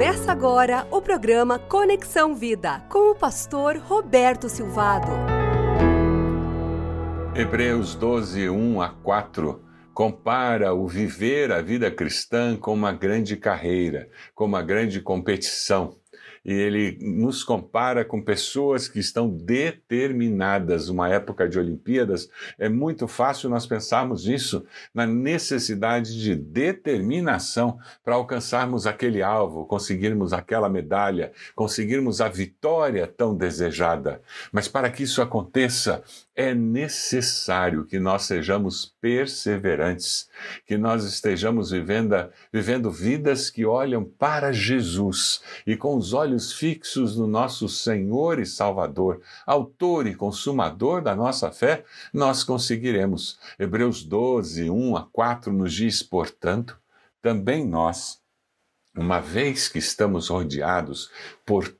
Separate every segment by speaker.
Speaker 1: Começa agora o programa Conexão Vida com o pastor Roberto Silvado.
Speaker 2: Hebreus 12, 1 a 4 compara o viver a vida cristã com uma grande carreira, com uma grande competição e ele nos compara com pessoas que estão determinadas. Uma época de Olimpíadas, é muito fácil nós pensarmos nisso, na necessidade de determinação para alcançarmos aquele alvo, conseguirmos aquela medalha, conseguirmos a vitória tão desejada. Mas para que isso aconteça, é necessário que nós sejamos perseverantes, que nós estejamos vivendo, vivendo vidas que olham para Jesus e com os olhos fixos no nosso Senhor e Salvador, autor e consumador da nossa fé, nós conseguiremos. Hebreus 12, 1 a 4 nos diz, portanto, também nós, uma vez que estamos rodeados por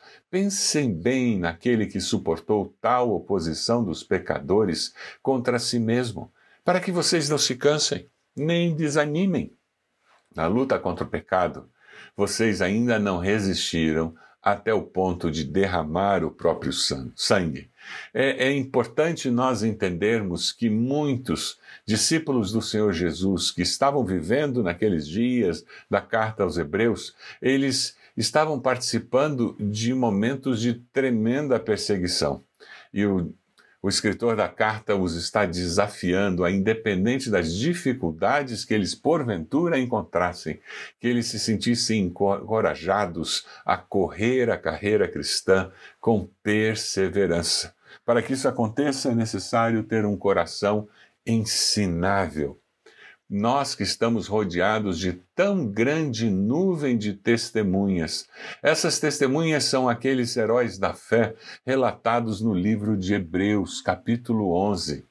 Speaker 2: Pensem bem naquele que suportou tal oposição dos pecadores contra si mesmo, para que vocês não se cansem, nem desanimem. Na luta contra o pecado, vocês ainda não resistiram até o ponto de derramar o próprio sangue. É, é, importante nós entendermos que muitos discípulos do Senhor Jesus que estavam vivendo naqueles dias da carta aos Hebreus, eles estavam participando de momentos de tremenda perseguição. E o, o escritor da carta os está desafiando a, independente das dificuldades que eles porventura encontrassem, que eles se sentissem encorajados a correr a carreira cristã com perseverança. Para que isso aconteça, é necessário ter um coração ensinável nós que estamos rodeados de tão grande nuvem de testemunhas. Essas testemunhas são aqueles heróis da fé relatados no livro de Hebreus, capítulo 11.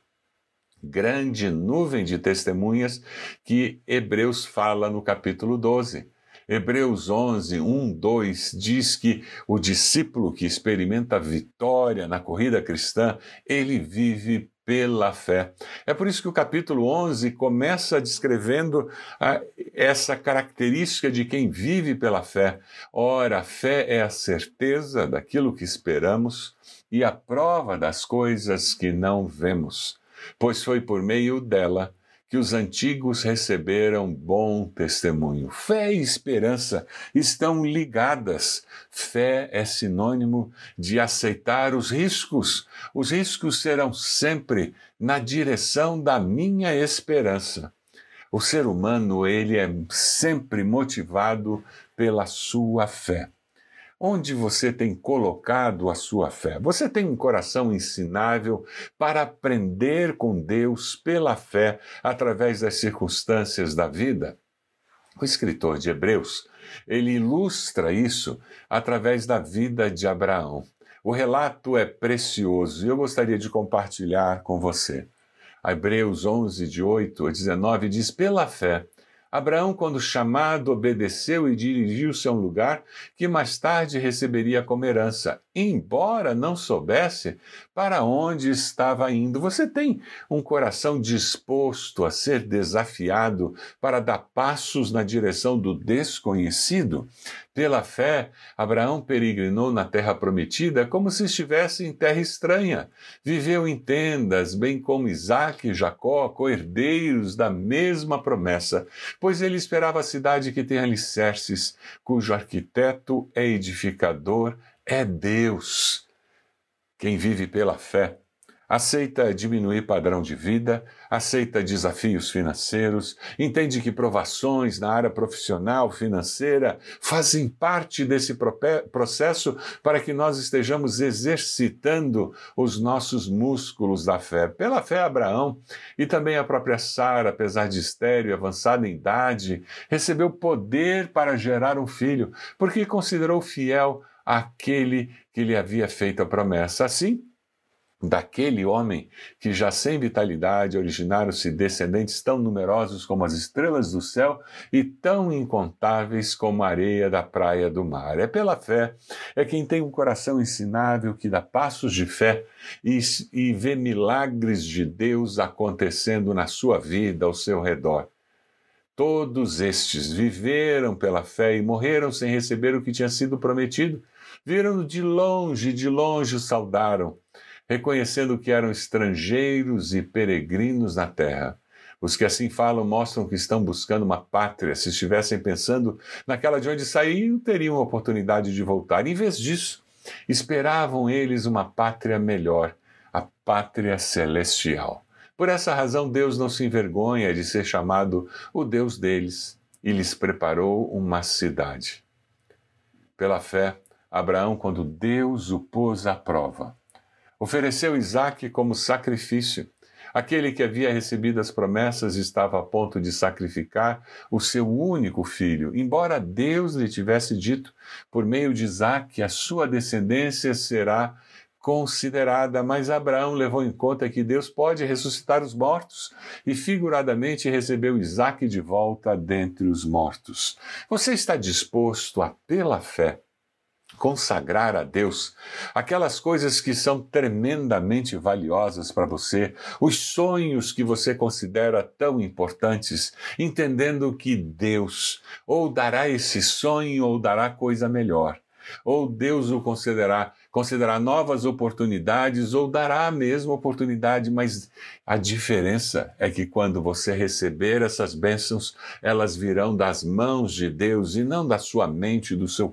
Speaker 2: Grande nuvem de testemunhas que Hebreus fala no capítulo 12. Hebreus 11, 1, 2 diz que o discípulo que experimenta vitória na corrida cristã, ele vive pela fé. É por isso que o capítulo 11 começa descrevendo a, essa característica de quem vive pela fé. Ora, a fé é a certeza daquilo que esperamos e a prova das coisas que não vemos, pois foi por meio dela que os antigos receberam bom testemunho. Fé e esperança estão ligadas. Fé é sinônimo de aceitar os riscos. Os riscos serão sempre na direção da minha esperança. O ser humano, ele é sempre motivado pela sua fé. Onde você tem colocado a sua fé? Você tem um coração ensinável para aprender com Deus pela fé através das circunstâncias da vida? O escritor de Hebreus, ele ilustra isso através da vida de Abraão. O relato é precioso e eu gostaria de compartilhar com você. Hebreus 11, de 8 a 19 diz: Pela fé, Abraão, quando chamado, obedeceu e dirigiu-se a um lugar que mais tarde receberia como herança, embora não soubesse para onde estava indo. Você tem um coração disposto a ser desafiado para dar passos na direção do desconhecido? Pela fé, Abraão peregrinou na terra prometida como se estivesse em terra estranha. Viveu em tendas, bem como Isaac e Jacó, co-herdeiros da mesma promessa, pois ele esperava a cidade que tem alicerces, cujo arquiteto é edificador é Deus. Quem vive pela fé aceita diminuir padrão de vida, aceita desafios financeiros, entende que provações na área profissional, financeira, fazem parte desse processo para que nós estejamos exercitando os nossos músculos da fé. Pela fé, Abraão e também a própria Sara, apesar de estéreo e avançada em idade, recebeu poder para gerar um filho, porque considerou fiel aquele que lhe havia feito a promessa. Assim, daquele homem que já sem vitalidade originaram-se descendentes tão numerosos como as estrelas do céu e tão incontáveis como a areia da praia do mar. É pela fé, é quem tem um coração ensinável que dá passos de fé e, e vê milagres de Deus acontecendo na sua vida, ao seu redor. Todos estes viveram pela fé e morreram sem receber o que tinha sido prometido. Viram de longe, de longe o saudaram reconhecendo que eram estrangeiros e peregrinos na terra. Os que assim falam mostram que estão buscando uma pátria. Se estivessem pensando naquela de onde saíram, teriam a oportunidade de voltar. Em vez disso, esperavam eles uma pátria melhor, a pátria celestial. Por essa razão, Deus não se envergonha de ser chamado o Deus deles e lhes preparou uma cidade. Pela fé, Abraão, quando Deus o pôs à prova, Ofereceu Isaac como sacrifício. Aquele que havia recebido as promessas estava a ponto de sacrificar o seu único filho, embora Deus lhe tivesse dito, por meio de Isaac, a sua descendência será considerada, mas Abraão levou em conta que Deus pode ressuscitar os mortos e figuradamente recebeu Isaac de volta dentre os mortos. Você está disposto a, pela fé, consagrar a Deus aquelas coisas que são tremendamente valiosas para você, os sonhos que você considera tão importantes, entendendo que Deus ou dará esse sonho ou dará coisa melhor ou Deus o concederá, concederá novas oportunidades ou dará a mesma oportunidade, mas a diferença é que quando você receber essas bênçãos, elas virão das mãos de Deus e não da sua mente do seu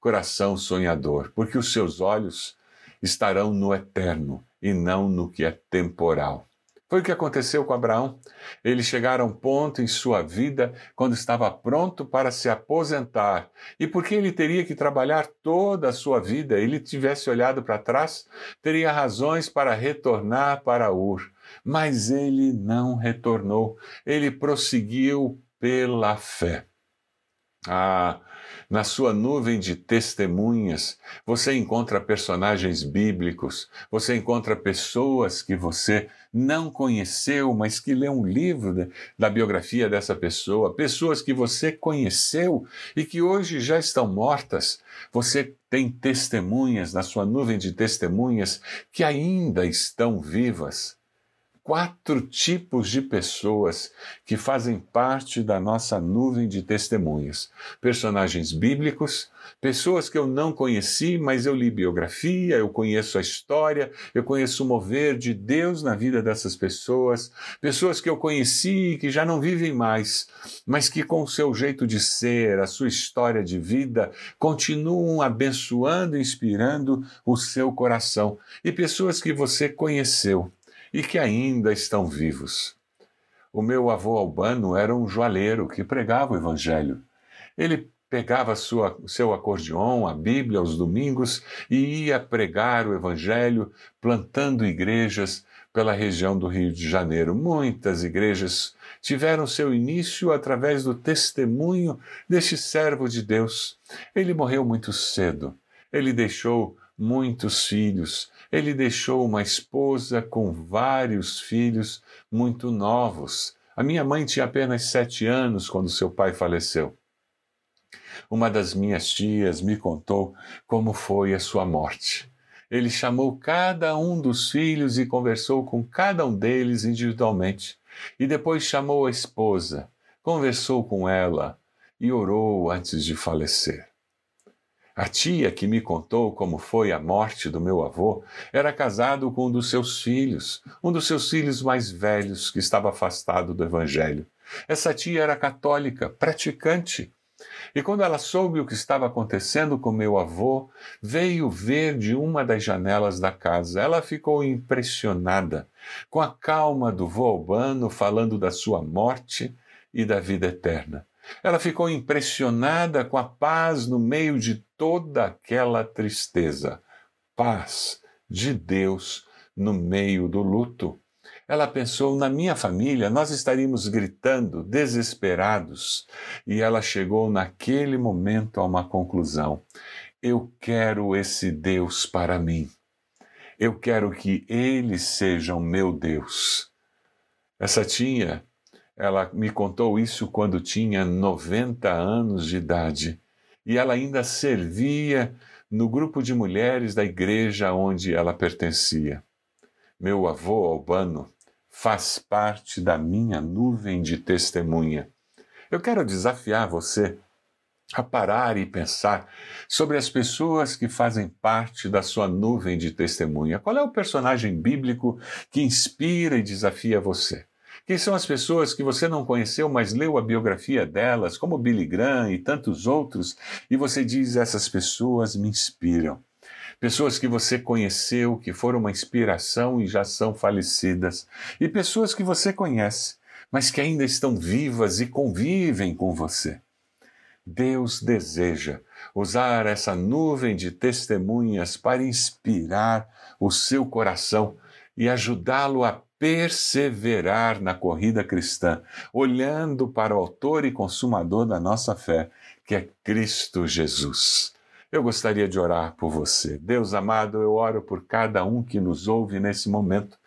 Speaker 2: coração sonhador, porque os seus olhos estarão no eterno e não no que é temporal. Foi o que aconteceu com Abraão. Ele chegara a um ponto em sua vida quando estava pronto para se aposentar. E porque ele teria que trabalhar toda a sua vida, ele tivesse olhado para trás, teria razões para retornar para Ur. Mas ele não retornou. Ele prosseguiu pela fé. Ah, na sua nuvem de testemunhas, você encontra personagens bíblicos, você encontra pessoas que você não conheceu, mas que lê um livro da biografia dessa pessoa, pessoas que você conheceu e que hoje já estão mortas. Você tem testemunhas na sua nuvem de testemunhas que ainda estão vivas quatro tipos de pessoas que fazem parte da nossa nuvem de testemunhas: personagens bíblicos, pessoas que eu não conheci, mas eu li biografia, eu conheço a história, eu conheço o mover de Deus na vida dessas pessoas, pessoas que eu conheci e que já não vivem mais, mas que com o seu jeito de ser, a sua história de vida, continuam abençoando inspirando o seu coração, e pessoas que você conheceu e que ainda estão vivos. O meu avô Albano era um joalheiro que pregava o Evangelho. Ele pegava sua, seu acordeon, a Bíblia aos domingos e ia pregar o Evangelho, plantando igrejas pela região do Rio de Janeiro. Muitas igrejas tiveram seu início através do testemunho deste servo de Deus. Ele morreu muito cedo. Ele deixou muitos filhos. Ele deixou uma esposa com vários filhos muito novos. A minha mãe tinha apenas sete anos quando seu pai faleceu. Uma das minhas tias me contou como foi a sua morte. Ele chamou cada um dos filhos e conversou com cada um deles individualmente. E depois chamou a esposa, conversou com ela e orou antes de falecer. A tia que me contou como foi a morte do meu avô era casado com um dos seus filhos, um dos seus filhos mais velhos que estava afastado do Evangelho. Essa tia era católica, praticante, E quando ela soube o que estava acontecendo com meu avô, veio ver de uma das janelas da casa. Ela ficou impressionada com a calma do vô Albano falando da sua morte e da vida eterna. Ela ficou impressionada com a paz no meio de toda aquela tristeza. Paz de Deus no meio do luto. Ela pensou: na minha família, nós estaríamos gritando, desesperados. E ela chegou naquele momento a uma conclusão: eu quero esse Deus para mim. Eu quero que Ele seja o meu Deus. Essa tia, ela me contou isso quando tinha 90 anos de idade e ela ainda servia no grupo de mulheres da igreja onde ela pertencia. Meu avô Albano faz parte da minha nuvem de testemunha. Eu quero desafiar você a parar e pensar sobre as pessoas que fazem parte da sua nuvem de testemunha. Qual é o personagem bíblico que inspira e desafia você? Quem são as pessoas que você não conheceu, mas leu a biografia delas, como Billy Graham e tantos outros, e você diz: essas pessoas me inspiram pessoas que você conheceu, que foram uma inspiração e já são falecidas, e pessoas que você conhece, mas que ainda estão vivas e convivem com você. Deus deseja usar essa nuvem de testemunhas para inspirar o seu coração e ajudá-lo a perseverar na corrida cristã, olhando para o Autor e Consumador da nossa fé, que é Cristo Jesus. Eu gostaria de orar por você. Deus amado, eu oro por cada um que nos ouve nesse momento.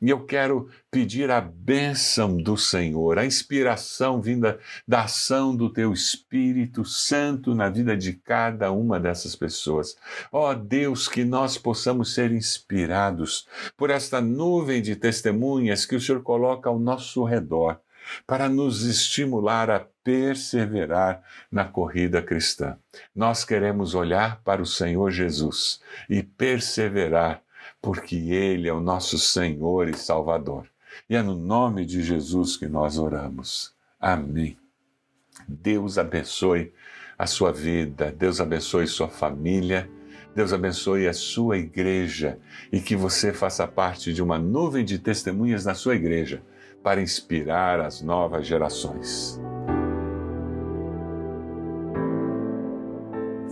Speaker 2: E eu quero pedir a bênção do Senhor, a inspiração vinda da ação do Teu Espírito Santo na vida de cada uma dessas pessoas. Ó oh, Deus, que nós possamos ser inspirados por esta nuvem de testemunhas que o Senhor coloca ao nosso redor para nos estimular a perseverar na corrida cristã. Nós queremos olhar para o Senhor Jesus e perseverar, porque Ele é o nosso Senhor e Salvador. E é no nome de Jesus que nós oramos. Amém. Deus abençoe a sua vida, Deus abençoe sua família. Deus abençoe a sua igreja e que você faça parte de uma nuvem de testemunhas na sua igreja para inspirar as novas gerações.